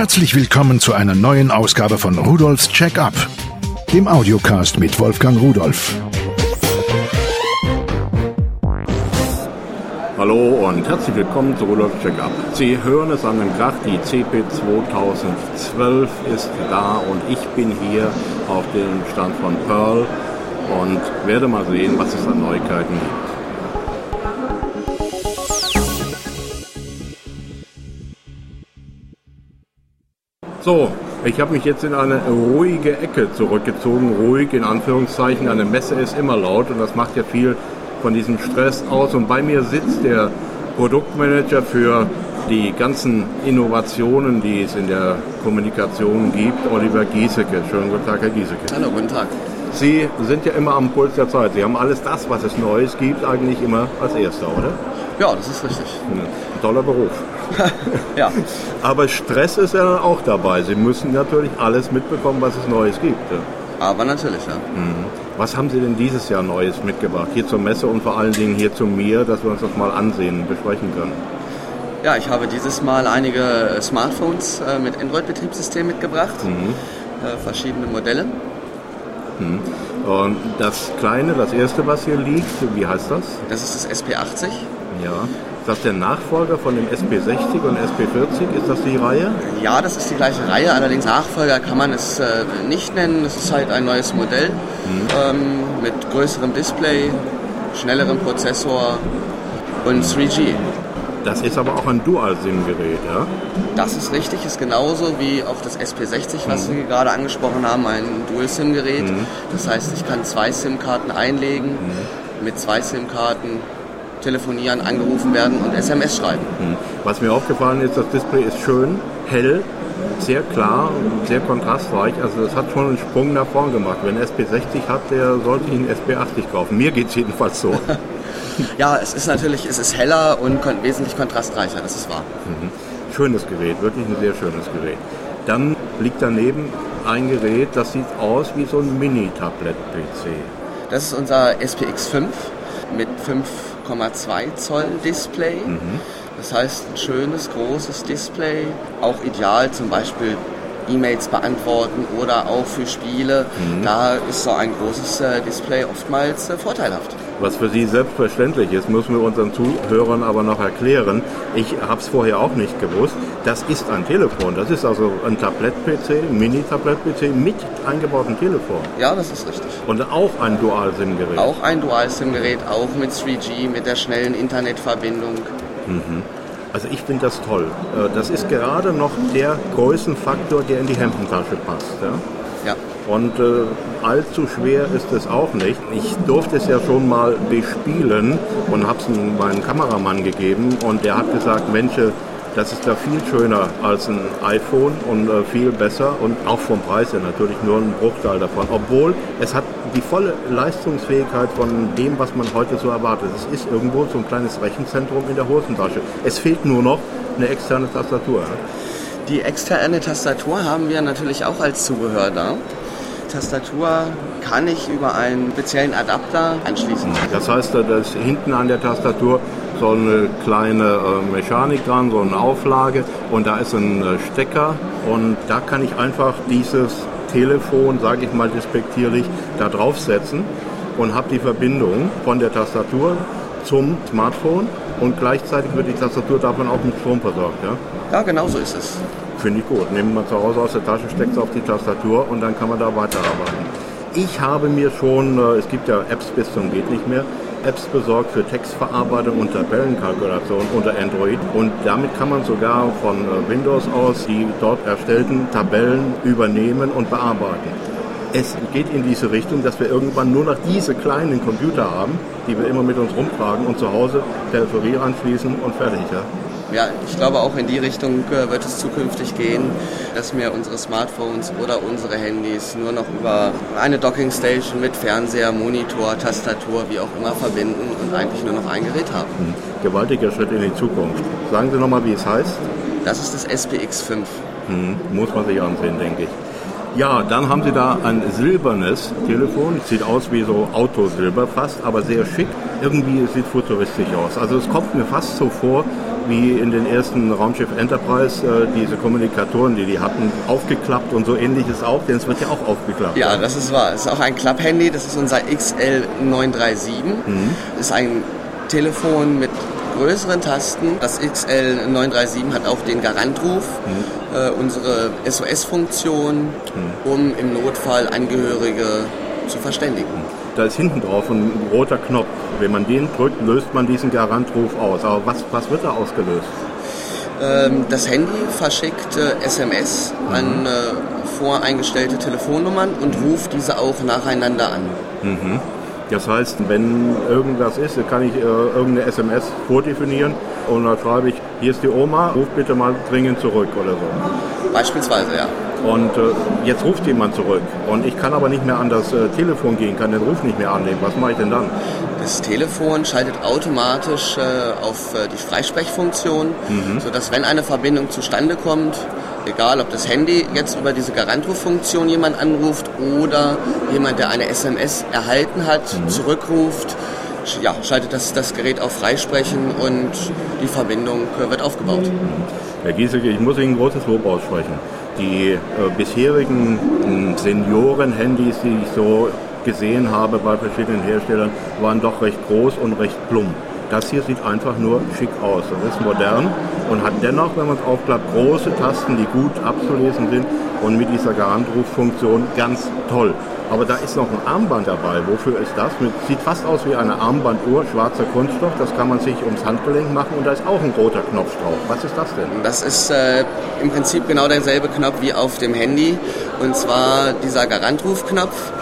Herzlich willkommen zu einer neuen Ausgabe von Rudolfs Check-up, dem Audiocast mit Wolfgang Rudolf. Hallo und herzlich willkommen zu Rudolfs Check-up. Sie hören es an dem Krach, die CP 2012 ist da und ich bin hier auf dem Stand von Pearl und werde mal sehen, was es an Neuigkeiten gibt. So, ich habe mich jetzt in eine ruhige Ecke zurückgezogen. Ruhig in Anführungszeichen. Eine Messe ist immer laut und das macht ja viel von diesem Stress aus. Und bei mir sitzt der Produktmanager für die ganzen Innovationen, die es in der Kommunikation gibt, Oliver Giesecke. Schönen guten Tag, Herr Giesecke. Hallo, guten Tag. Sie sind ja immer am Puls der Zeit. Sie haben alles das, was es Neues gibt, eigentlich immer als Erster, oder? Ja, das ist richtig. Ein toller Beruf. ja. Aber Stress ist ja auch dabei. Sie müssen natürlich alles mitbekommen, was es Neues gibt. Aber natürlich, ja. Mhm. Was haben Sie denn dieses Jahr Neues mitgebracht? Hier zur Messe und vor allen Dingen hier zu mir, dass wir uns das mal ansehen, besprechen können. Ja, ich habe dieses Mal einige Smartphones äh, mit Android-Betriebssystem mitgebracht. Mhm. Äh, verschiedene Modelle. Mhm. Und das kleine, das erste, was hier liegt, wie heißt das? Das ist das SP80. Ja. Ist das der Nachfolger von dem SP60 und SP40? Ist das die Reihe? Ja, das ist die gleiche Reihe. Allerdings Nachfolger kann man es äh, nicht nennen. Es ist halt ein neues Modell mhm. ähm, mit größerem Display, schnellerem Prozessor und 3G. Das ist aber auch ein Dual-SIM-Gerät, ja? Das ist richtig, ist genauso wie auch das SP60, was mhm. Sie gerade angesprochen haben, ein Dual-SIM-Gerät. Mhm. Das heißt, ich kann zwei SIM-Karten einlegen, mhm. mit zwei SIM-Karten telefonieren, angerufen werden und SMS schreiben. Mhm. Was mir aufgefallen ist, das Display ist schön, hell, sehr klar und sehr kontrastreich. Also das hat schon einen Sprung nach vorn gemacht. Wenn SP60 hat, der sollte ihn SP80 kaufen. Mir geht es jedenfalls so. ja, es ist natürlich, es ist heller und kon wesentlich kontrastreicher, das ist wahr. Mhm. Schönes Gerät, wirklich ein sehr schönes Gerät. Dann liegt daneben ein Gerät, das sieht aus wie so ein Mini-Tablet-PC. Das ist unser SPX5 mit 5,2 Zoll Display. Mhm. Das heißt, ein schönes, großes Display, auch ideal zum Beispiel E-Mails beantworten oder auch für Spiele. Mhm. Da ist so ein großes äh, Display oftmals äh, vorteilhaft. Was für Sie selbstverständlich ist, müssen wir unseren Zuhörern aber noch erklären. Ich habe es vorher auch nicht gewusst. Das ist ein Telefon. Das ist also ein Tablet-PC, Mini-Tablet-PC mit eingebautem Telefon. Ja, das ist richtig. Und auch ein Dual-SIM-Gerät. Auch ein Dual-SIM-Gerät, auch mit 3G, mit der schnellen Internetverbindung. Mhm. Also ich finde das toll. Äh, das ist gerade noch der Größenfaktor, der in die Hemdentasche passt. Ja? ja. Und äh, allzu schwer ist es auch nicht. Ich durfte es ja schon mal bespielen und habe es meinem Kameramann gegeben und der hat gesagt, Mensch, das ist da viel schöner als ein iPhone und äh, viel besser und auch vom Preis her natürlich nur ein Bruchteil davon. Obwohl es hat die volle Leistungsfähigkeit von dem, was man heute so erwartet. Es ist irgendwo so ein kleines Rechenzentrum in der Hosentasche. Es fehlt nur noch eine externe Tastatur. Die externe Tastatur haben wir natürlich auch als Zubehör da. Tastatur kann ich über einen speziellen Adapter anschließen. Das heißt, da ist hinten an der Tastatur so eine kleine äh, Mechanik dran, so eine Auflage und da ist ein äh, Stecker und da kann ich einfach dieses Telefon, sage ich mal despektierlich, da draufsetzen und habe die Verbindung von der Tastatur zum Smartphone und gleichzeitig wird die Tastatur davon auch mit Strom versorgt. Ja, ja genau so ist es. Finde ich gut. Nehmen wir zu Hause aus der Tasche, steckt es auf die Tastatur und dann kann man da weiterarbeiten. Ich habe mir schon, äh, es gibt ja Apps bis zum geht nicht mehr, Apps besorgt für Textverarbeitung und Tabellenkalkulation unter Android. Und damit kann man sogar von äh, Windows aus die dort erstellten Tabellen übernehmen und bearbeiten. Es geht in diese Richtung, dass wir irgendwann nur noch diese kleinen Computer haben, die wir immer mit uns rumtragen und zu Hause Peripherie anschließen und fertig. Ja? Ja, ich glaube auch in die Richtung äh, wird es zukünftig gehen, dass wir unsere Smartphones oder unsere Handys nur noch über eine Dockingstation mit Fernseher, Monitor, Tastatur, wie auch immer verbinden und eigentlich nur noch ein Gerät haben. Hm, gewaltiger Schritt in die Zukunft. Sagen Sie nochmal, wie es heißt? Das ist das SPX5. Hm, muss man sich ansehen, denke ich. Ja, dann haben sie da ein silbernes Telefon. Sieht aus wie so Autosilber fast, aber sehr schick. Irgendwie sieht futuristisch aus. Also es kommt mir fast so vor wie in den ersten Raumschiff Enterprise äh, diese Kommunikatoren, die die hatten, aufgeklappt und so ähnlich ist auch, denn es wird ja auch aufgeklappt. Ja, das ist wahr. Es ist auch ein Klapphandy, das ist unser XL937. Mhm. Das ist ein Telefon mit größeren Tasten. Das XL937 hat auch den Garantruf, mhm. äh, unsere SOS-Funktion, mhm. um im Notfall Angehörige zu verständigen. Da ist hinten drauf ein roter Knopf. Wenn man den drückt, löst man diesen Garantruf aus. Aber was, was wird da ausgelöst? Ähm, das Handy verschickt äh, SMS mhm. an äh, voreingestellte Telefonnummern und ruft diese auch nacheinander an. Mhm. Das heißt, wenn irgendwas ist, kann ich äh, irgendeine SMS vordefinieren und dann schreibe ich, hier ist die Oma, ruf bitte mal dringend zurück oder so. Beispielsweise, ja. Und äh, jetzt ruft jemand zurück und ich kann aber nicht mehr an das äh, Telefon gehen, kann den Ruf nicht mehr annehmen. Was mache ich denn dann? Das Telefon schaltet automatisch äh, auf äh, die Freisprechfunktion, mhm. sodass wenn eine Verbindung zustande kommt, egal ob das Handy jetzt über diese Garantruffunktion jemand anruft oder jemand, der eine SMS erhalten hat, mhm. zurückruft, ja, schaltet das, das Gerät auf Freisprechen und die Verbindung wird aufgebaut. Mhm. Herr Giesecke, ich muss Ihnen ein großes Lob aussprechen. Die äh, bisherigen äh, Senioren-Handys, die ich so gesehen habe bei verschiedenen Herstellern, waren doch recht groß und recht plump. Das hier sieht einfach nur schick aus. Das ist modern und hat dennoch, wenn man es aufklappt, große Tasten, die gut abzulesen sind und mit dieser Garantruffunktion ganz toll. Aber da ist noch ein Armband dabei. Wofür ist das? Sieht fast aus wie eine Armbanduhr, schwarzer Kunststoff. Das kann man sich ums Handgelenk machen und da ist auch ein roter Knopf drauf. Was ist das denn? Das ist äh, im Prinzip genau derselbe Knopf wie auf dem Handy. Und zwar dieser Garantrufknopf.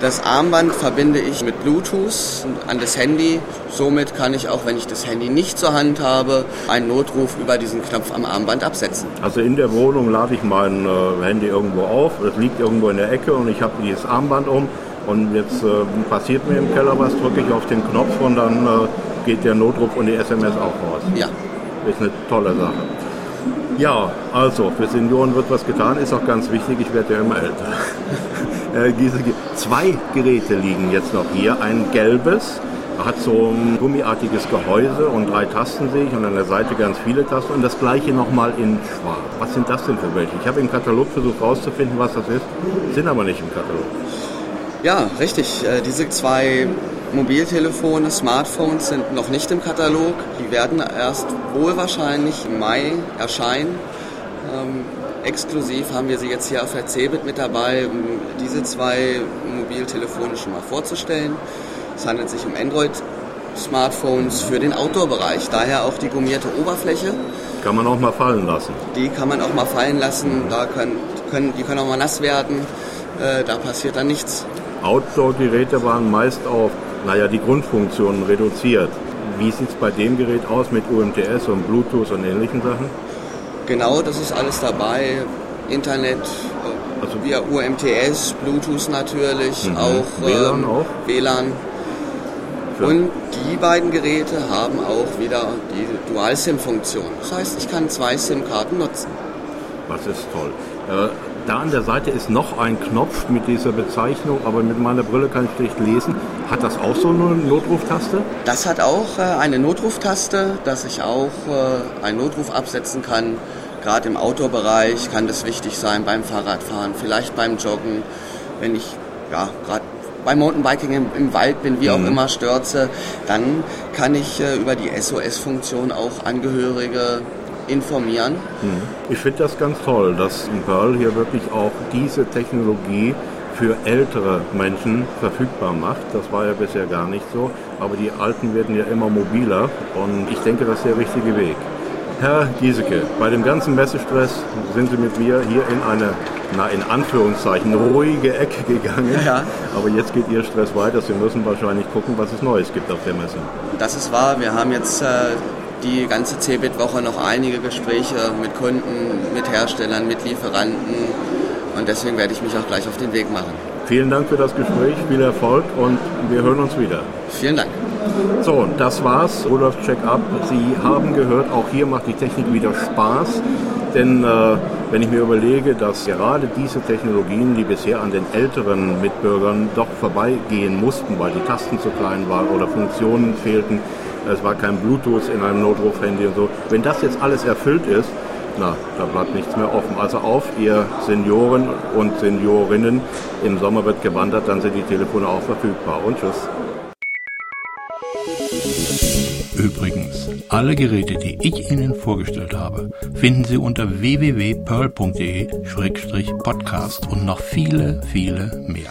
Das Armband verbinde ich mit Bluetooth an das Handy. Somit kann ich auch, wenn ich das Handy nicht zur Hand habe, einen Notruf über diesen Knopf am Armband absetzen. Also in der Wohnung lade ich mein äh, Handy irgendwo auf, es liegt irgendwo in der Ecke und ich habe dieses Armband um und jetzt äh, passiert mir im Keller was, drücke ich auf den Knopf und dann äh, geht der Notruf und die SMS auch raus. Ja. Ist eine tolle Sache. Ja, also für Senioren wird was getan, ist auch ganz wichtig, ich werde ja immer älter. Äh, zwei Geräte liegen jetzt noch hier. Ein gelbes, hat so ein gummiartiges Gehäuse und drei Tasten sehe ich und an der Seite ganz viele Tasten und das gleiche nochmal in schwarz. Was sind das denn für welche? Ich habe im Katalog versucht herauszufinden, was das ist, sind aber nicht im Katalog. Ja, richtig. Äh, diese zwei Mobiltelefone, Smartphones sind noch nicht im Katalog. Die werden erst wohl wahrscheinlich im Mai erscheinen. Exklusiv haben wir sie jetzt hier auf der CeBIT mit dabei, um diese zwei Mobiltelefone schon mal vorzustellen. Es handelt sich um Android-Smartphones für den Outdoor-Bereich, daher auch die gummierte Oberfläche. Kann man auch mal fallen lassen. Die kann man auch mal fallen lassen, da können, können, die können auch mal nass werden, äh, da passiert dann nichts. Outdoor-Geräte waren meist auf, naja, die Grundfunktionen reduziert. Wie sieht es bei dem Gerät aus mit UMTS und Bluetooth und ähnlichen Sachen? Genau, das ist alles dabei. Internet, also via UMTS, Bluetooth natürlich, mhm. auch WLAN ähm, auch. WLAN. Und die beiden Geräte haben auch wieder die Dual-SIM-Funktion. Das heißt, ich kann zwei SIM-Karten nutzen. Das ist toll. Äh, da an der Seite ist noch ein Knopf mit dieser Bezeichnung, aber mit meiner Brille kann ich schlecht lesen. Hat das auch so eine Notruftaste? Das hat auch äh, eine Notruftaste, dass ich auch äh, einen Notruf absetzen kann. Gerade im Outdoor-Bereich kann das wichtig sein beim Fahrradfahren, vielleicht beim Joggen, wenn ich ja gerade beim Mountainbiking im, im, Wald bin, wie auch mhm. immer stürze, dann kann ich äh, über die SOS-Funktion auch Angehörige informieren. Mhm. Ich finde das ganz toll, dass Pearl hier wirklich auch diese Technologie für ältere Menschen verfügbar macht. Das war ja bisher gar nicht so, aber die Alten werden ja immer mobiler und ich denke, das ist der richtige Weg. Herr Giesecke, bei dem ganzen Messestress sind Sie mit mir hier in eine, na in Anführungszeichen, ruhige Ecke gegangen. Ja. Aber jetzt geht Ihr Stress weiter. Sie müssen wahrscheinlich gucken, was es Neues gibt auf der Messe. Das ist wahr. Wir haben jetzt äh, die ganze CeBIT-Woche noch einige Gespräche mit Kunden, mit Herstellern, mit Lieferanten und deswegen werde ich mich auch gleich auf den Weg machen. Vielen Dank für das Gespräch, viel Erfolg und wir hören uns wieder. Vielen Dank. So, das war's. Rudolf Check-up. Sie haben gehört, auch hier macht die Technik wieder Spaß. Denn äh, wenn ich mir überlege, dass gerade diese Technologien, die bisher an den älteren Mitbürgern doch vorbeigehen mussten, weil die Tasten zu klein waren oder Funktionen fehlten, es war kein Bluetooth in einem Notrufhandy und so. Wenn das jetzt alles erfüllt ist, na, da bleibt nichts mehr offen. Also auf, ihr Senioren und Seniorinnen, im Sommer wird gewandert, dann sind die Telefone auch verfügbar. Und tschüss. Übrigens, alle Geräte, die ich Ihnen vorgestellt habe, finden Sie unter www.pearl.de-podcast und noch viele, viele mehr.